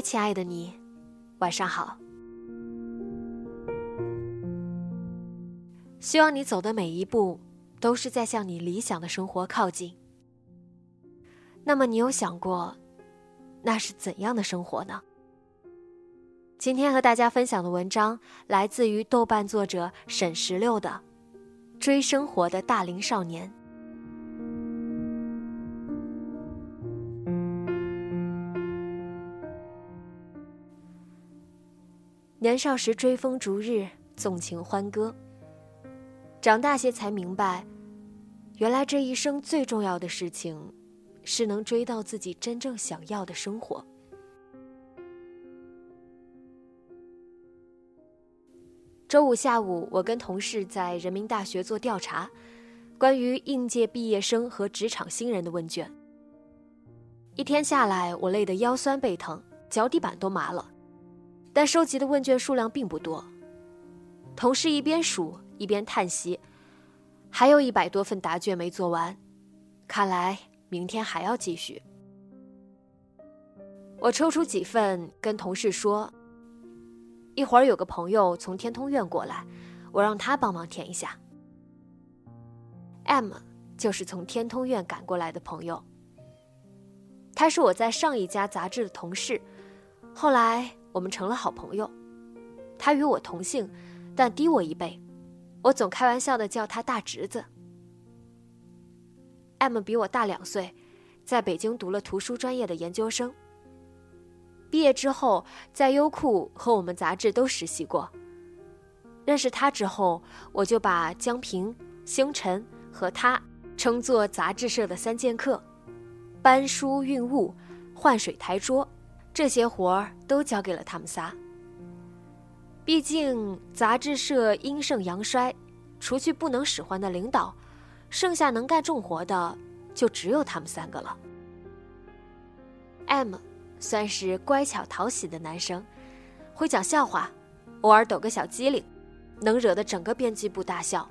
亲爱的你，晚上好。希望你走的每一步都是在向你理想的生活靠近。那么，你有想过，那是怎样的生活呢？今天和大家分享的文章来自于豆瓣作者沈石榴的《追生活的大龄少年》。年少时追风逐日，纵情欢歌。长大些才明白，原来这一生最重要的事情，是能追到自己真正想要的生活。周五下午，我跟同事在人民大学做调查，关于应届毕业生和职场新人的问卷。一天下来，我累得腰酸背疼，脚底板都麻了。但收集的问卷数量并不多。同事一边数一边叹息：“还有一百多份答卷没做完，看来明天还要继续。”我抽出几份跟同事说：“一会儿有个朋友从天通苑过来，我让他帮忙填一下。”M 就是从天通苑赶过来的朋友，他是我在上一家杂志的同事，后来。我们成了好朋友，他与我同姓，但低我一辈，我总开玩笑的叫他大侄子。M 比我大两岁，在北京读了图书专业的研究生。毕业之后，在优酷和我们杂志都实习过。认识他之后，我就把江平、星辰和他称作杂志社的三剑客：搬书运物、换水抬桌。这些活儿都交给了他们仨。毕竟杂志社阴盛阳衰，除去不能使唤的领导，剩下能干重活的就只有他们三个了。M 算是乖巧讨喜的男生，会讲笑话，偶尔抖个小机灵，能惹得整个编辑部大笑。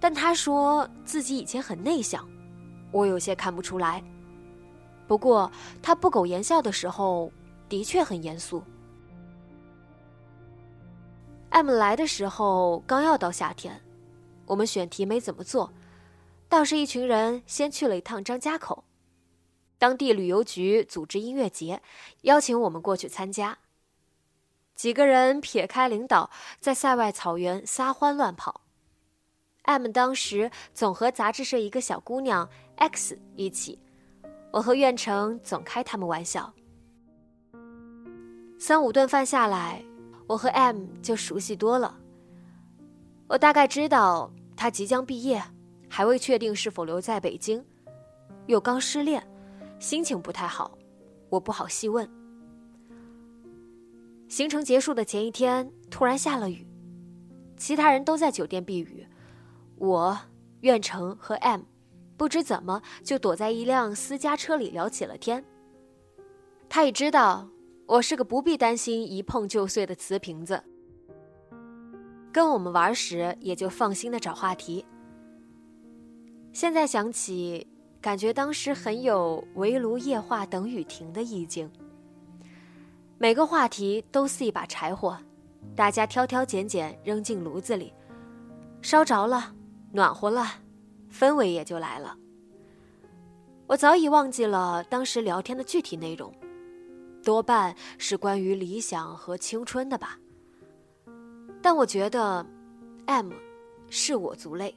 但他说自己以前很内向，我有些看不出来。不过，他不苟言笑的时候，的确很严肃。M 来的时候刚要到夏天，我们选题没怎么做，倒是一群人先去了一趟张家口，当地旅游局组织音乐节，邀请我们过去参加。几个人撇开领导，在塞外草原撒欢乱跑。M 当时总和杂志社一个小姑娘 X 一起。我和苑成总开他们玩笑，三五顿饭下来，我和 M 就熟悉多了。我大概知道他即将毕业，还未确定是否留在北京，又刚失恋，心情不太好，我不好细问。行程结束的前一天，突然下了雨，其他人都在酒店避雨，我、苑成和 M。不知怎么就躲在一辆私家车里聊起了天。他也知道我是个不必担心一碰就碎的瓷瓶子，跟我们玩时也就放心的找话题。现在想起，感觉当时很有围炉夜话等雨停的意境。每个话题都似一把柴火，大家挑挑拣拣扔进炉子里，烧着了，暖和了。氛围也就来了。我早已忘记了当时聊天的具体内容，多半是关于理想和青春的吧。但我觉得，M 是我族类，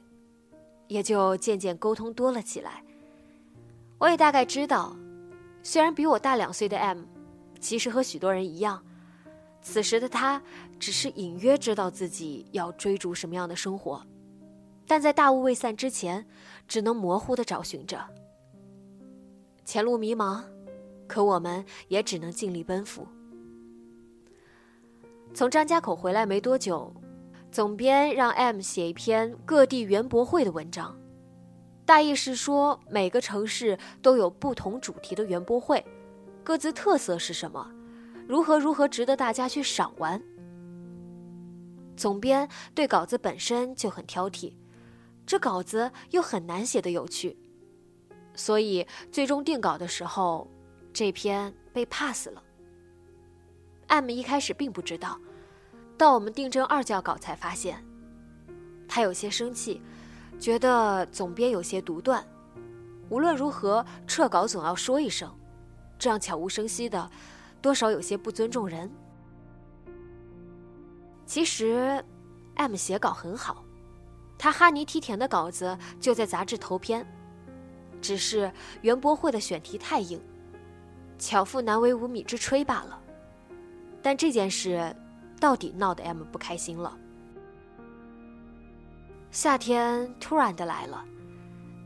也就渐渐沟通多了起来。我也大概知道，虽然比我大两岁的 M，其实和许多人一样，此时的他只是隐约知道自己要追逐什么样的生活。但在大雾未散之前，只能模糊的找寻着。前路迷茫，可我们也只能尽力奔赴。从张家口回来没多久，总编让 M 写一篇各地园博会的文章，大意是说每个城市都有不同主题的园博会，各自特色是什么，如何如何值得大家去赏玩。总编对稿子本身就很挑剔。这稿子又很难写的有趣，所以最终定稿的时候，这篇被 pass 了。M 一开始并不知道，到我们定正二校稿才发现，他有些生气，觉得总编有些独断，无论如何撤稿总要说一声，这样悄无声息的，多少有些不尊重人。其实，M 写稿很好。他哈尼梯田的稿子就在杂志头篇，只是园博会的选题太硬，巧妇难为无米之炊罢了。但这件事到底闹得 M 不开心了。夏天突然的来了，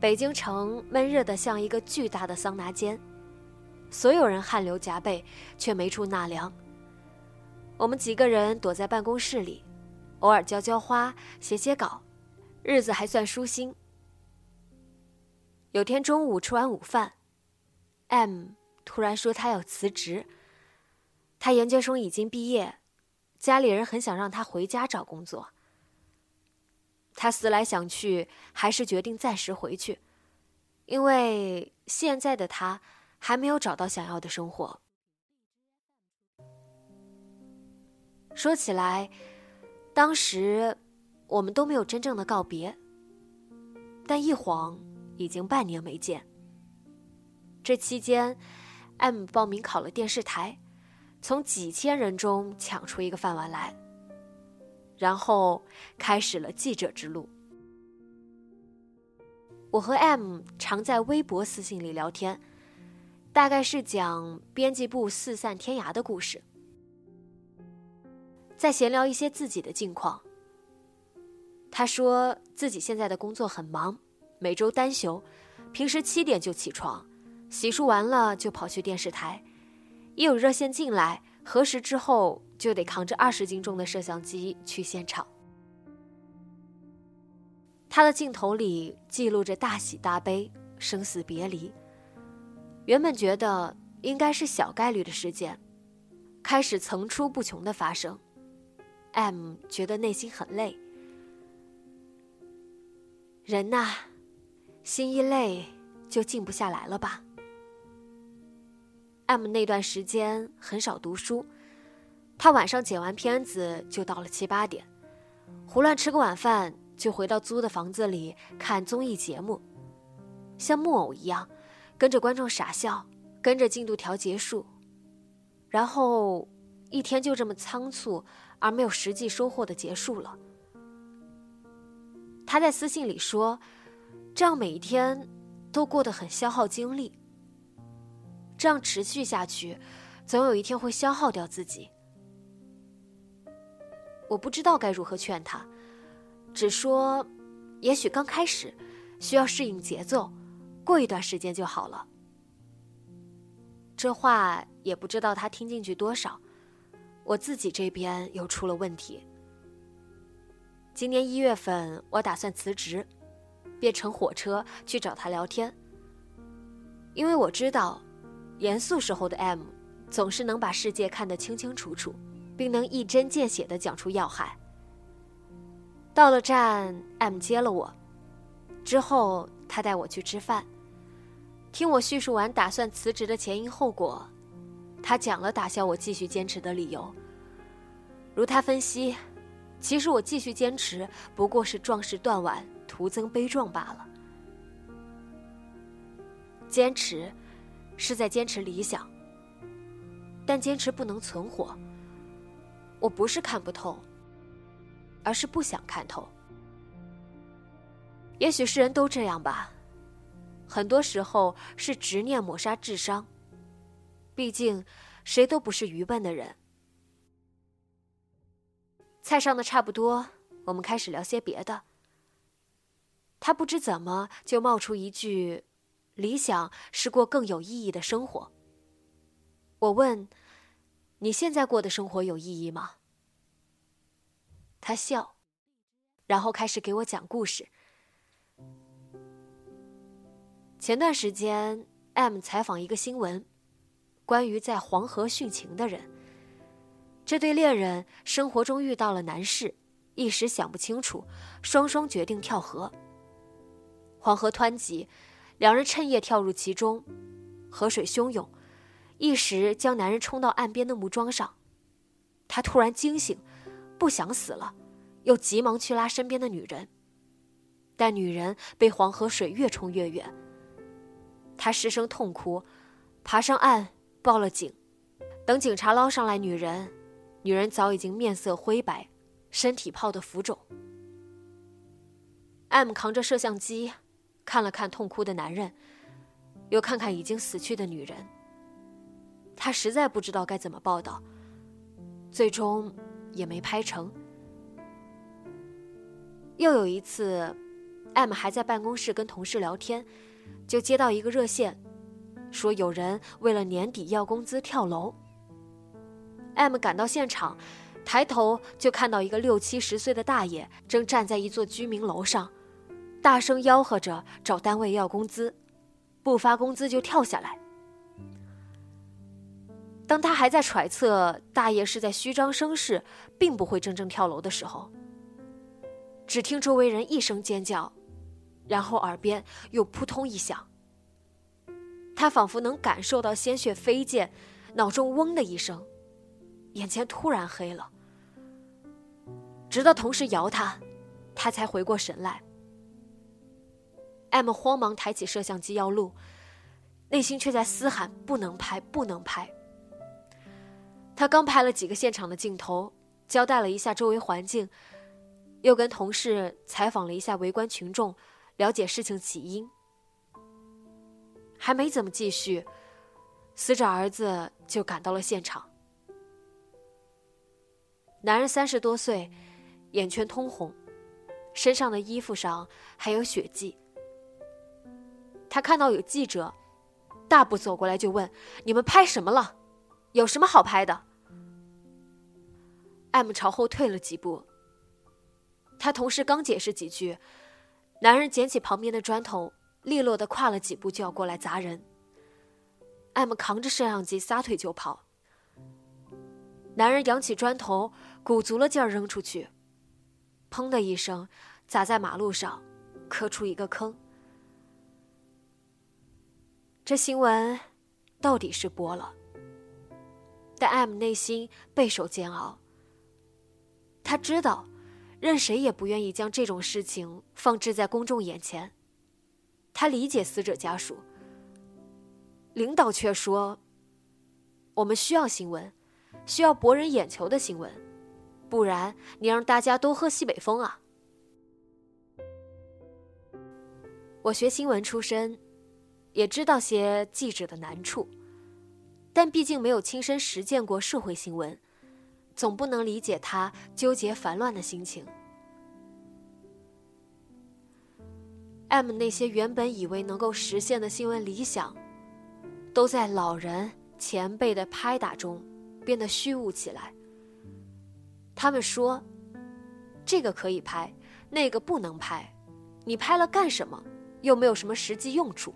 北京城闷热的像一个巨大的桑拿间，所有人汗流浃背，却没处纳凉。我们几个人躲在办公室里，偶尔浇浇花，写写稿。日子还算舒心。有天中午吃完午饭，M 突然说他要辞职。他研究生已经毕业，家里人很想让他回家找工作。他思来想去，还是决定暂时回去，因为现在的他还没有找到想要的生活。说起来，当时。我们都没有真正的告别，但一晃已经半年没见。这期间，M 报名考了电视台，从几千人中抢出一个饭碗来，然后开始了记者之路。我和 M 常在微博私信里聊天，大概是讲编辑部四散天涯的故事，在闲聊一些自己的近况。他说自己现在的工作很忙，每周单休，平时七点就起床，洗漱完了就跑去电视台，一有热线进来，核实之后就得扛着二十斤重的摄像机去现场。他的镜头里记录着大喜大悲、生死别离。原本觉得应该是小概率的事件，开始层出不穷的发生。M 觉得内心很累。人呐，心一累就静不下来了吧。M 那段时间很少读书，他晚上剪完片子就到了七八点，胡乱吃个晚饭就回到租的房子里看综艺节目，像木偶一样跟着观众傻笑，跟着进度条结束，然后一天就这么仓促而没有实际收获的结束了。他在私信里说：“这样每一天都过得很消耗精力。这样持续下去，总有一天会消耗掉自己。”我不知道该如何劝他，只说：“也许刚开始需要适应节奏，过一段时间就好了。”这话也不知道他听进去多少。我自己这边又出了问题。今年一月份，我打算辞职，便乘火车去找他聊天。因为我知道，严肃时候的 M 总是能把世界看得清清楚楚，并能一针见血地讲出要害。到了站，M 接了我，之后他带我去吃饭，听我叙述完打算辞职的前因后果，他讲了打消我继续坚持的理由。如他分析。其实我继续坚持，不过是壮士断腕，徒增悲壮罢了。坚持，是在坚持理想。但坚持不能存活。我不是看不透，而是不想看透。也许世人都这样吧，很多时候是执念抹杀智商。毕竟，谁都不是愚笨的人。菜上的差不多，我们开始聊些别的。他不知怎么就冒出一句：“理想是过更有意义的生活。”我问：“你现在过的生活有意义吗？”他笑，然后开始给我讲故事。前段时间，M 采访一个新闻，关于在黄河殉情的人。这对恋人生活中遇到了难事，一时想不清楚，双双决定跳河。黄河湍急，两人趁夜跳入其中，河水汹涌，一时将男人冲到岸边的木桩上。他突然惊醒，不想死了，又急忙去拉身边的女人，但女人被黄河水越冲越远。他失声痛哭，爬上岸报了警。等警察捞上来女人，女人早已经面色灰白，身体泡得浮肿。M 扛着摄像机，看了看痛哭的男人，又看看已经死去的女人。他实在不知道该怎么报道，最终也没拍成。又有一次，M 还在办公室跟同事聊天。就接到一个热线，说有人为了年底要工资跳楼。M 赶到现场，抬头就看到一个六七十岁的大爷正站在一座居民楼上，大声吆喝着找单位要工资，不发工资就跳下来。当他还在揣测大爷是在虚张声势，并不会真正跳楼的时候，只听周围人一声尖叫。然后耳边又扑通一响，他仿佛能感受到鲜血飞溅，脑中嗡的一声，眼前突然黑了。直到同事摇他，他才回过神来。M 慌忙抬起摄像机要录，内心却在嘶喊：“不能拍，不能拍！”他刚拍了几个现场的镜头，交代了一下周围环境，又跟同事采访了一下围观群众。了解事情起因，还没怎么继续，死者儿子就赶到了现场。男人三十多岁，眼圈通红，身上的衣服上还有血迹。他看到有记者，大步走过来就问：“你们拍什么了？有什么好拍的？”M 朝后退了几步，他同事刚解释几句。男人捡起旁边的砖头，利落的跨了几步就要过来砸人。M 扛着摄像机撒腿就跑。男人扬起砖头，鼓足了劲儿扔出去，砰的一声，砸在马路上，磕出一个坑。这新闻到底是播了，但 M 内心备受煎熬。他知道。任谁也不愿意将这种事情放置在公众眼前。他理解死者家属，领导却说：“我们需要新闻，需要博人眼球的新闻，不然你让大家都喝西北风啊！”我学新闻出身，也知道些记者的难处，但毕竟没有亲身实践过社会新闻。总不能理解他纠结烦乱的心情。M 那些原本以为能够实现的新闻理想，都在老人前辈的拍打中变得虚无起来。他们说：“这个可以拍，那个不能拍，你拍了干什么？又没有什么实际用处，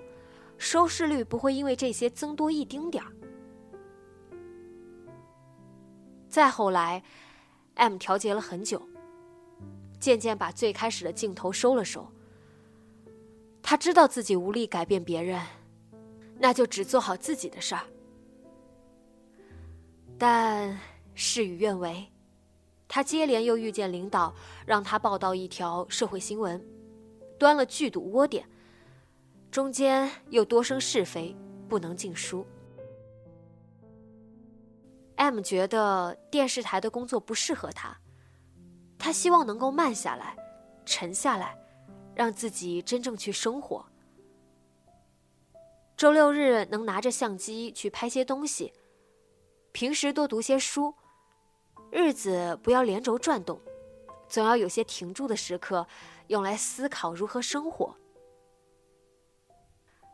收视率不会因为这些增多一丁点儿。”再后来，M 调节了很久，渐渐把最开始的镜头收了收。他知道自己无力改变别人，那就只做好自己的事儿。但事与愿违，他接连又遇见领导让他报道一条社会新闻，端了剧毒窝点，中间又多生是非，不能尽书。M 觉得电视台的工作不适合他，他希望能够慢下来，沉下来，让自己真正去生活。周六日能拿着相机去拍些东西，平时多读些书，日子不要连轴转动，总要有些停住的时刻，用来思考如何生活。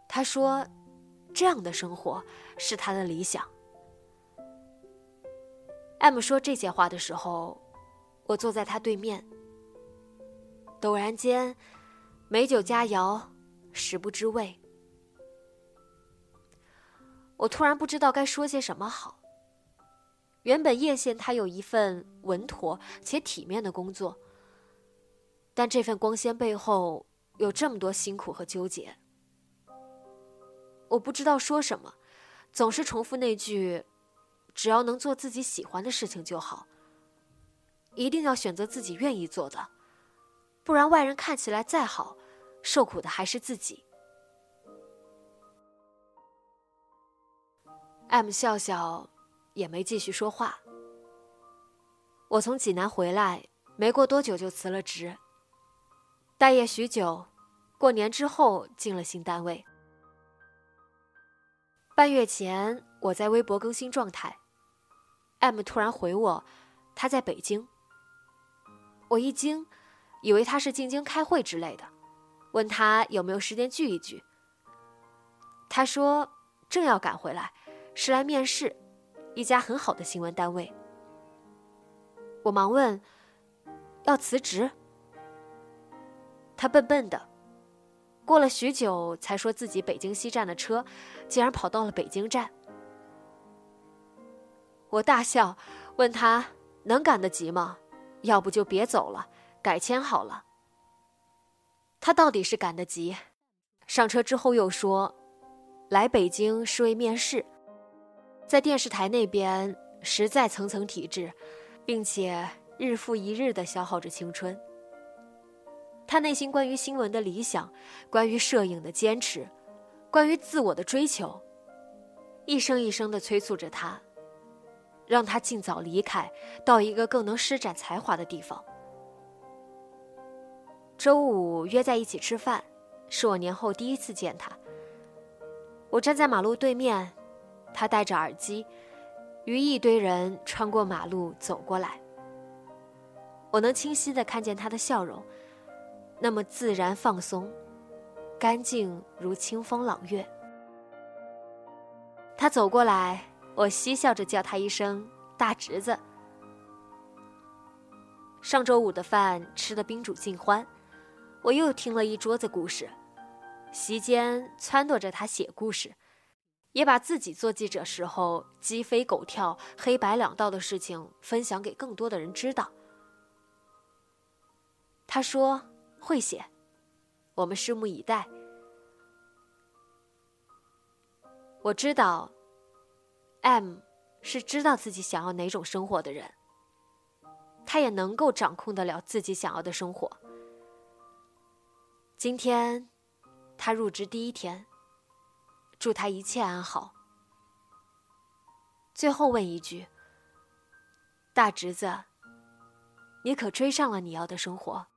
他说：“这样的生活是他的理想。” M 说这些话的时候，我坐在他对面。陡然间，美酒佳肴，食不知味。我突然不知道该说些什么好。原本叶县他有一份稳妥且体面的工作，但这份光鲜背后有这么多辛苦和纠结。我不知道说什么，总是重复那句。只要能做自己喜欢的事情就好。一定要选择自己愿意做的，不然外人看起来再好，受苦的还是自己。M 笑笑，也没继续说话。我从济南回来，没过多久就辞了职。待业许久，过年之后进了新单位。半月前，我在微博更新状态。M 突然回我，他在北京。我一惊，以为他是进京开会之类的，问他有没有时间聚一聚。他说正要赶回来，是来面试，一家很好的新闻单位。我忙问，要辞职？他笨笨的，过了许久才说自己北京西站的车，竟然跑到了北京站。我大笑，问他能赶得及吗？要不就别走了，改签好了。他到底是赶得及，上车之后又说，来北京是为面试，在电视台那边实在层层体制，并且日复一日的消耗着青春。他内心关于新闻的理想，关于摄影的坚持，关于自我的追求，一声一声的催促着他。让他尽早离开，到一个更能施展才华的地方。周五约在一起吃饭，是我年后第一次见他。我站在马路对面，他戴着耳机，与一堆人穿过马路走过来。我能清晰的看见他的笑容，那么自然放松，干净如清风朗月。他走过来。我嬉笑着叫他一声“大侄子”。上周五的饭吃的宾主尽欢，我又听了一桌子故事，席间撺掇着他写故事，也把自己做记者时候鸡飞狗跳、黑白两道的事情分享给更多的人知道。他说会写，我们拭目以待。我知道。M 是知道自己想要哪种生活的人，他也能够掌控得了自己想要的生活。今天，他入职第一天，祝他一切安好。最后问一句：大侄子，你可追上了你要的生活？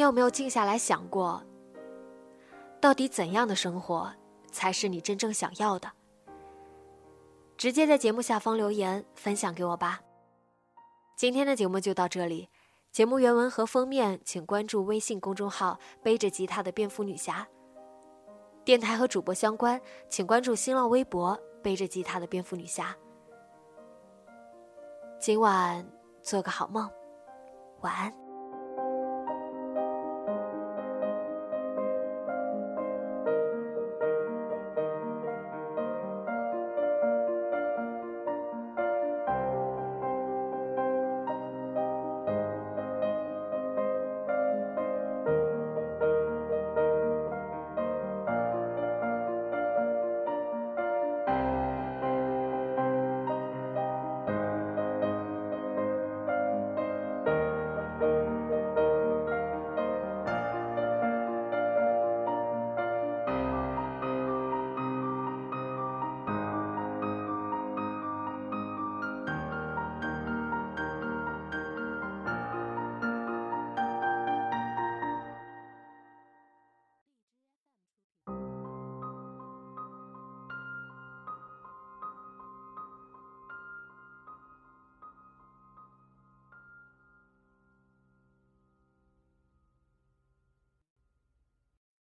你有没有静下来想过，到底怎样的生活才是你真正想要的？直接在节目下方留言分享给我吧。今天的节目就到这里，节目原文和封面请关注微信公众号“背着吉他的蝙蝠女侠”。电台和主播相关，请关注新浪微博“背着吉他的蝙蝠女侠”。今晚做个好梦，晚安。